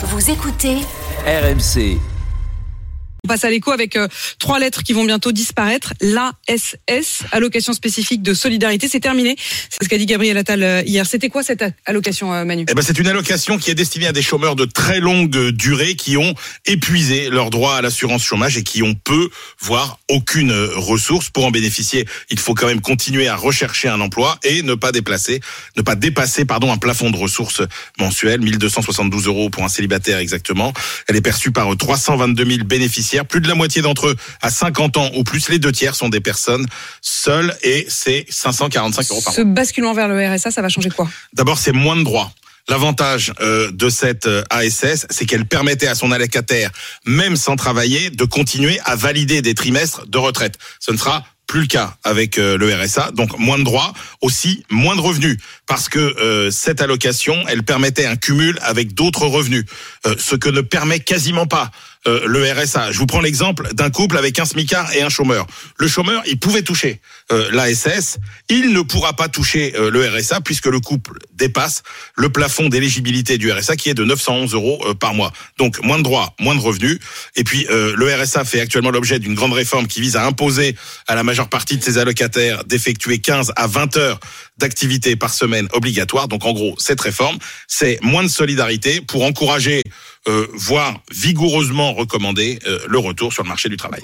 Vous écoutez RMC. On passe à l'écho avec euh, trois lettres qui vont bientôt disparaître. L'ASS, allocation spécifique de solidarité, c'est terminé. C'est ce qu'a dit Gabriel Attal euh, hier. C'était quoi cette allocation, euh, Manu Eh ben, c'est une allocation qui est destinée à des chômeurs de très longue durée qui ont épuisé leur droit à l'assurance chômage et qui ont peu, voire aucune ressource. Pour en bénéficier, il faut quand même continuer à rechercher un emploi et ne pas déplacer, ne pas dépasser, pardon, un plafond de ressources mensuel, 1272 euros pour un célibataire exactement. Elle est perçue par 322 000 bénéficiaires plus de la moitié d'entre eux à 50 ans ou plus. Les deux tiers sont des personnes seules et c'est 545 euros par Ce basculement vers le RSA, ça va changer quoi? D'abord, c'est moins de droits. L'avantage euh, de cette euh, ASS, c'est qu'elle permettait à son allocataire, même sans travailler, de continuer à valider des trimestres de retraite. Ce ne sera plus le cas avec euh, le RSA, donc moins de droits, aussi moins de revenus, parce que cette allocation, elle permettait un cumul avec d'autres revenus, ce que ne permet quasiment pas euh, le RSA. Je vous prends l'exemple d'un couple avec un smicard et un chômeur. Le chômeur, il pouvait toucher euh, l'ASS, il ne pourra pas toucher euh, le RSA puisque le couple dépasse le plafond d'éligibilité du RSA qui est de 911 euros par mois. Donc moins de droits, moins de revenus. Et puis le RSA fait actuellement l'objet d'une grande réforme qui vise à imposer à la majeure partie de ses allocataires d'effectuer 15 à 20 heures d'activité par semaine obligatoire. Donc en gros, cette réforme, c'est moins de solidarité pour encourager, voire vigoureusement recommander euh, le retour sur le marché du travail.